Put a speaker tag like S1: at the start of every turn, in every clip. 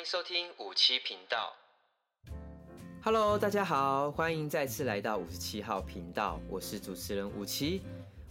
S1: 迎收听五七频道。
S2: Hello，大家好，欢迎再次来到五十七号频道，我是主持人五七。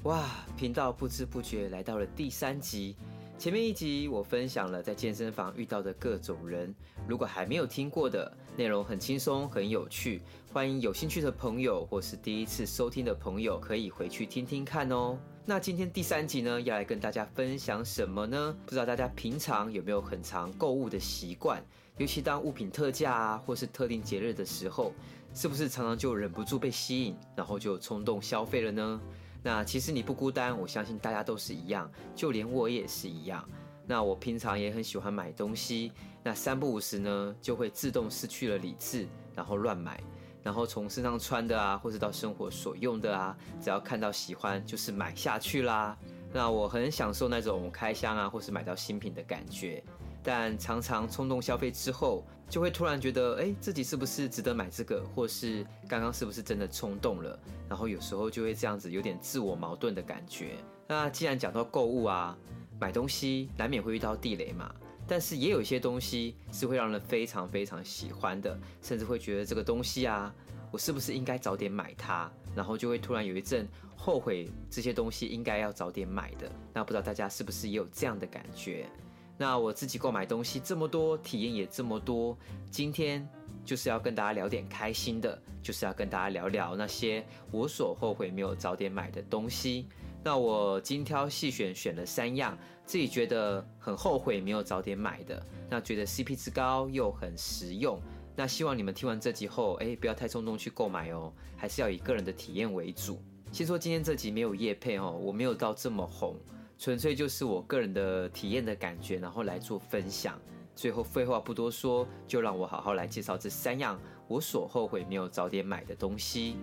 S2: 哇，频道不知不觉来到了第三集。前面一集我分享了在健身房遇到的各种人，如果还没有听过的，内容很轻松很有趣，欢迎有兴趣的朋友或是第一次收听的朋友可以回去听听看哦。那今天第三集呢，要来跟大家分享什么呢？不知道大家平常有没有很常购物的习惯，尤其当物品特价啊，或是特定节日的时候，是不是常常就忍不住被吸引，然后就冲动消费了呢？那其实你不孤单，我相信大家都是一样，就连我也是一样。那我平常也很喜欢买东西，那三不五时呢，就会自动失去了理智，然后乱买，然后从身上穿的啊，或是到生活所用的啊，只要看到喜欢，就是买下去啦。那我很享受那种开箱啊，或是买到新品的感觉。但常常冲动消费之后，就会突然觉得，哎，自己是不是值得买这个，或是刚刚是不是真的冲动了？然后有时候就会这样子，有点自我矛盾的感觉。那既然讲到购物啊，买东西难免会遇到地雷嘛，但是也有一些东西是会让人非常非常喜欢的，甚至会觉得这个东西啊，我是不是应该早点买它？然后就会突然有一阵后悔，这些东西应该要早点买的。那不知道大家是不是也有这样的感觉？那我自己购买东西这么多，体验也这么多，今天就是要跟大家聊点开心的，就是要跟大家聊聊那些我所后悔没有早点买的东西。那我精挑细选，选了三样自己觉得很后悔没有早点买的，那觉得 CP 值高又很实用。那希望你们听完这集后，哎，不要太冲动去购买哦，还是要以个人的体验为主。先说今天这集没有夜配哦，我没有到这么红。纯粹就是我个人的体验的感觉，然后来做分享。最后废话不多说，就让我好好来介绍这三样我所后悔没有早点买的东西。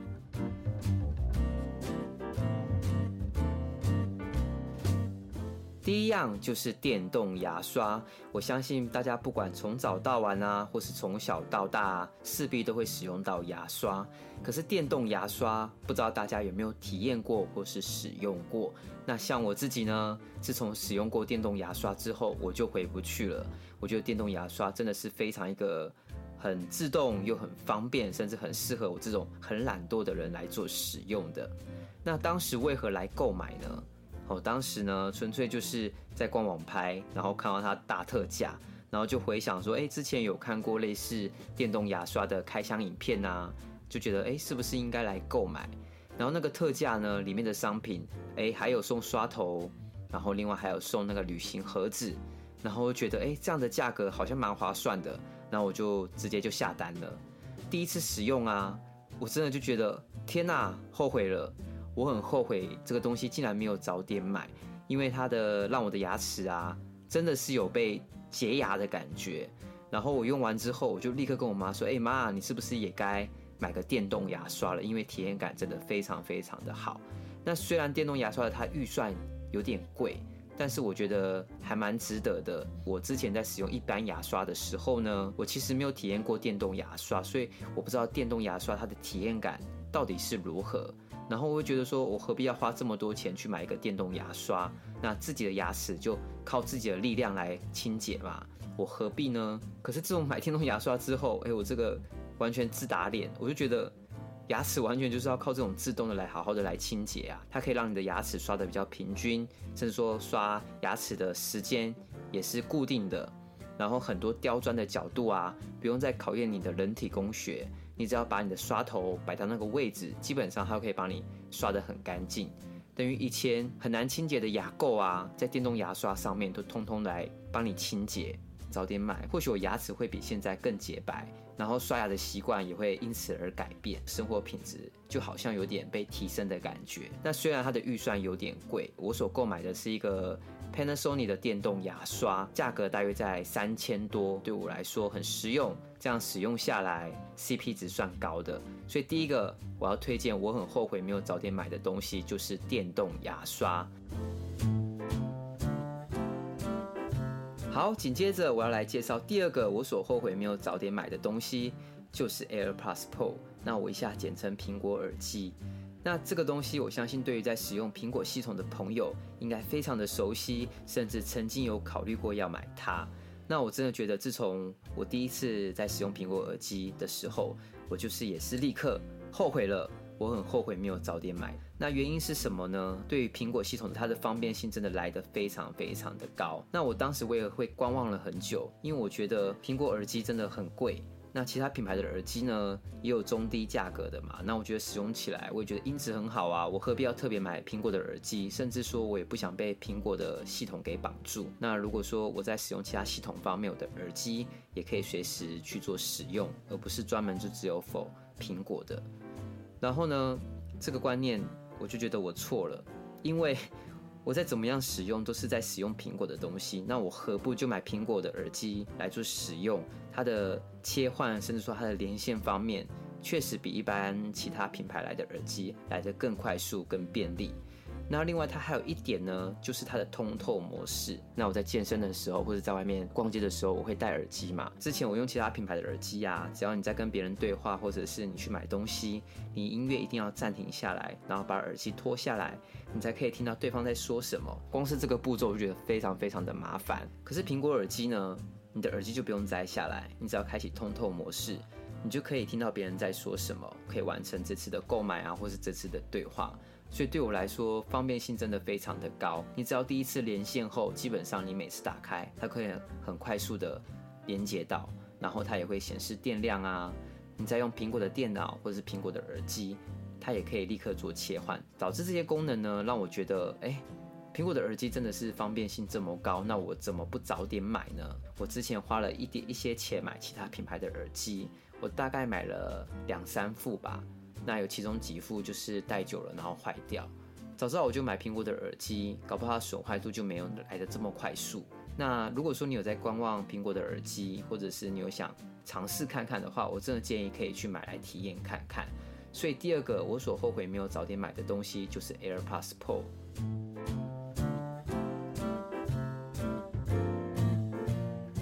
S2: 第一样就是电动牙刷，我相信大家不管从早到晚啊，或是从小到大，势必都会使用到牙刷。可是电动牙刷，不知道大家有没有体验过或是使用过？那像我自己呢，自从使用过电动牙刷之后，我就回不去了。我觉得电动牙刷真的是非常一个很自动又很方便，甚至很适合我这种很懒惰的人来做使用的。那当时为何来购买呢？哦，当时呢，纯粹就是在逛网拍，然后看到它大特价，然后就回想说，哎，之前有看过类似电动牙刷的开箱影片啊，就觉得，哎，是不是应该来购买？然后那个特价呢，里面的商品，哎，还有送刷头，然后另外还有送那个旅行盒子，然后觉得，哎，这样的价格好像蛮划算的，然后我就直接就下单了。第一次使用啊，我真的就觉得，天哪，后悔了。我很后悔这个东西竟然没有早点买，因为它的让我的牙齿啊，真的是有被洁牙的感觉。然后我用完之后，我就立刻跟我妈说：“哎妈，你是不是也该买个电动牙刷了？因为体验感真的非常非常的好。”那虽然电动牙刷的它预算有点贵。但是我觉得还蛮值得的。我之前在使用一般牙刷的时候呢，我其实没有体验过电动牙刷，所以我不知道电动牙刷它的体验感到底是如何。然后我会觉得说，我何必要花这么多钱去买一个电动牙刷？那自己的牙齿就靠自己的力量来清洁嘛，我何必呢？可是自从买电动牙刷之后，哎，我这个完全自打脸，我就觉得。牙齿完全就是要靠这种自动的来好好的来清洁啊，它可以让你的牙齿刷得比较平均，甚至说刷牙齿的时间也是固定的，然后很多刁钻的角度啊，不用再考验你的人体工学，你只要把你的刷头摆到那个位置，基本上它可以帮你刷得很干净，等于以前很难清洁的牙垢啊，在电动牙刷上面都通通来帮你清洁。早点买，或许我牙齿会比现在更洁白，然后刷牙的习惯也会因此而改变，生活品质就好像有点被提升的感觉。那虽然它的预算有点贵，我所购买的是一个 Panasonic 的电动牙刷，价格大约在三千多，对我来说很实用。这样使用下来，CP 值算高的。所以第一个我要推荐，我很后悔没有早点买的东西就是电动牙刷。好，紧接着我要来介绍第二个我所后悔没有早点买的东西，就是 AirPods Pro。那我一下简称苹果耳机。那这个东西，我相信对于在使用苹果系统的朋友，应该非常的熟悉，甚至曾经有考虑过要买它。那我真的觉得，自从我第一次在使用苹果耳机的时候，我就是也是立刻后悔了。我很后悔没有早点买。那原因是什么呢？对于苹果系统，它的方便性真的来得非常非常的高。那我当时我也会观望了很久，因为我觉得苹果耳机真的很贵。那其他品牌的耳机呢，也有中低价格的嘛。那我觉得使用起来，我也觉得音质很好啊。我何必要特别买苹果的耳机？甚至说我也不想被苹果的系统给绑住。那如果说我在使用其他系统方面，我的耳机也可以随时去做使用，而不是专门就只有 for 苹果的。然后呢，这个观念我就觉得我错了，因为我再怎么样使用都是在使用苹果的东西，那我何不就买苹果的耳机来做使用？它的切换，甚至说它的连线方面，确实比一般其他品牌来的耳机来的更快速、更便利。那另外它还有一点呢，就是它的通透模式。那我在健身的时候，或者在外面逛街的时候，我会戴耳机嘛。之前我用其他品牌的耳机啊，只要你在跟别人对话，或者是你去买东西，你音乐一定要暂停下来，然后把耳机脱下来，你才可以听到对方在说什么。光是这个步骤，我就觉得非常非常的麻烦。可是苹果耳机呢，你的耳机就不用摘下来，你只要开启通透模式，你就可以听到别人在说什么，可以完成这次的购买啊，或是这次的对话。所以对我来说，方便性真的非常的高。你只要第一次连线后，基本上你每次打开，它可以很快速的连接到，然后它也会显示电量啊。你再用苹果的电脑或者是苹果的耳机，它也可以立刻做切换。导致这些功能呢，让我觉得，哎，苹果的耳机真的是方便性这么高，那我怎么不早点买呢？我之前花了一点一些钱买其他品牌的耳机，我大概买了两三副吧。那有其中几副就是戴久了，然后坏掉。早知道我就买苹果的耳机，搞不好它损坏度就没有来得这么快速。那如果说你有在观望苹果的耳机，或者是你有想尝试看看的话，我真的建议可以去买来体验看看。所以第二个我所后悔没有早点买的东西就是 AirPods Pro。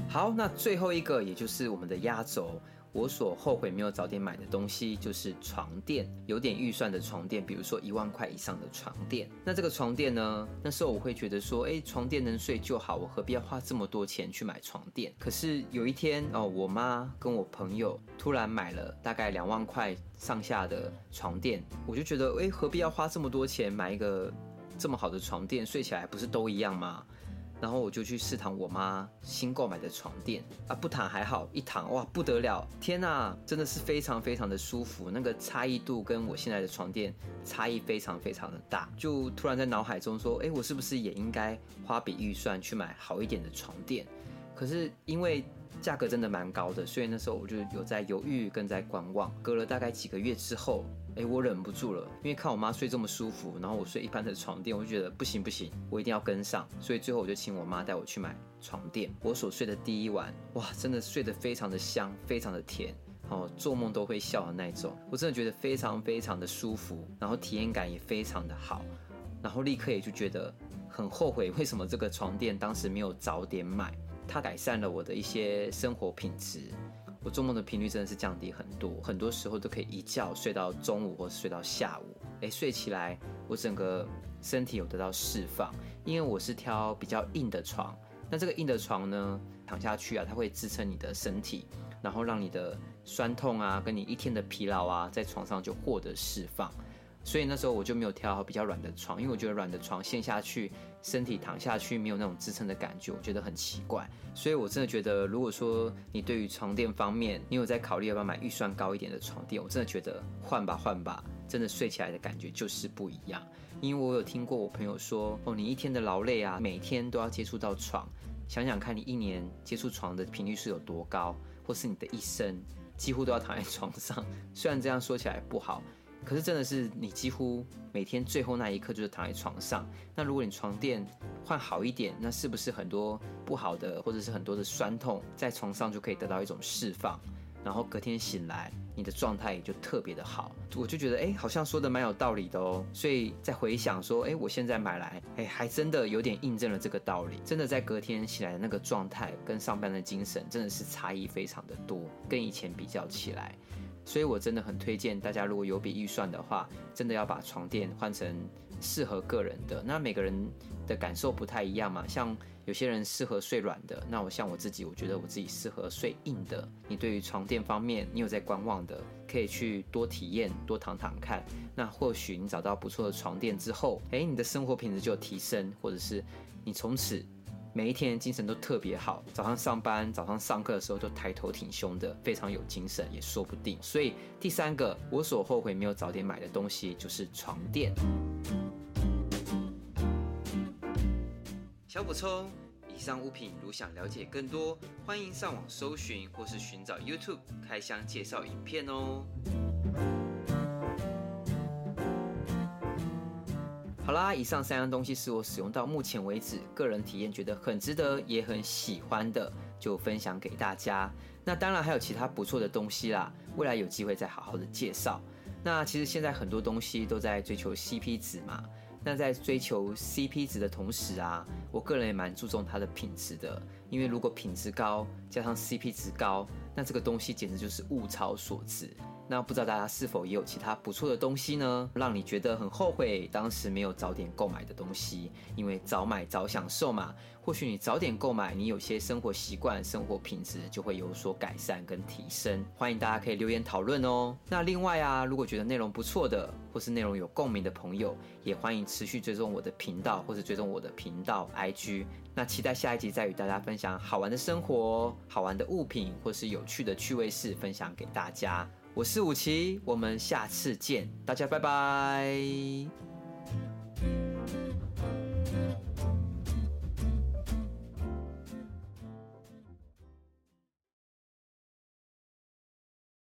S2: 好，那最后一个也就是我们的压轴。我所后悔没有早点买的东西就是床垫，有点预算的床垫，比如说一万块以上的床垫。那这个床垫呢？那时候我会觉得说，哎，床垫能睡就好，我何必要花这么多钱去买床垫？可是有一天哦，我妈跟我朋友突然买了大概两万块上下的床垫，我就觉得，哎，何必要花这么多钱买一个这么好的床垫？睡起来不是都一样吗？然后我就去试躺我妈新购买的床垫啊，不躺还好，一躺哇不得了，天呐，真的是非常非常的舒服，那个差异度跟我现在的床垫差异非常非常的大，就突然在脑海中说，哎，我是不是也应该花笔预算去买好一点的床垫？可是因为价格真的蛮高的，所以那时候我就有在犹豫跟在观望。隔了大概几个月之后。哎，我忍不住了，因为看我妈睡这么舒服，然后我睡一般的床垫，我就觉得不行不行，我一定要跟上。所以最后我就请我妈带我去买床垫。我所睡的第一晚，哇，真的睡得非常的香，非常的甜，哦，做梦都会笑的那种。我真的觉得非常非常的舒服，然后体验感也非常的好，然后立刻也就觉得很后悔，为什么这个床垫当时没有早点买？它改善了我的一些生活品质。我做梦的频率真的是降低很多，很多时候都可以一觉睡到中午或睡到下午。诶，睡起来我整个身体有得到释放，因为我是挑比较硬的床。那这个硬的床呢，躺下去啊，它会支撑你的身体，然后让你的酸痛啊，跟你一天的疲劳啊，在床上就获得释放。所以那时候我就没有挑好比较软的床，因为我觉得软的床陷下去，身体躺下去没有那种支撑的感觉，我觉得很奇怪。所以我真的觉得，如果说你对于床垫方面，你有在考虑要不要买预算高一点的床垫，我真的觉得换吧换吧，真的睡起来的感觉就是不一样。因为我有听过我朋友说，哦，你一天的劳累啊，每天都要接触到床，想想看你一年接触床的频率是有多高，或是你的一生几乎都要躺在床上。虽然这样说起来不好。可是真的是你几乎每天最后那一刻就是躺在床上。那如果你床垫换好一点，那是不是很多不好的或者是很多的酸痛在床上就可以得到一种释放？然后隔天醒来，你的状态也就特别的好。我就觉得哎，好像说的蛮有道理的哦。所以在回想说，哎，我现在买来，哎，还真的有点印证了这个道理。真的在隔天醒来的那个状态跟上班的精神真的是差异非常的多，跟以前比较起来。所以我真的很推荐大家，如果有笔预算的话，真的要把床垫换成适合个人的。那每个人的感受不太一样嘛，像有些人适合睡软的，那我像我自己，我觉得我自己适合睡硬的。你对于床垫方面，你有在观望的，可以去多体验，多躺躺看。那或许你找到不错的床垫之后，诶，你的生活品质就提升，或者是你从此每一天精神都特别好，早上上班、早上上课的时候都抬头挺胸的，非常有精神，也说不定。所以第三个，我所后悔没有早点买的东西就是床垫。小补充：以上物品如想了解更多，欢迎上网搜寻或是寻找 YouTube 开箱介绍影片哦。啦，以上三样东西是我使用到目前为止个人体验觉得很值得也很喜欢的，就分享给大家。那当然还有其他不错的东西啦，未来有机会再好好的介绍。那其实现在很多东西都在追求 CP 值嘛。那在追求 CP 值的同时啊，我个人也蛮注重它的品质的，因为如果品质高加上 CP 值高，那这个东西简直就是物超所值。那不知道大家是否也有其他不错的东西呢？让你觉得很后悔当时没有早点购买的东西，因为早买早享受嘛。或许你早点购买，你有些生活习惯、生活品质就会有所改善跟提升。欢迎大家可以留言讨论哦。那另外啊，如果觉得内容不错的，或是内容有共鸣的朋友，也欢迎持续追踪我的频道，或是追踪我的频道 IG。那期待下一集再与大家分享好玩的生活、好玩的物品，或是有趣的趣味事，分享给大家。我是武奇，我们下次见，大家拜拜。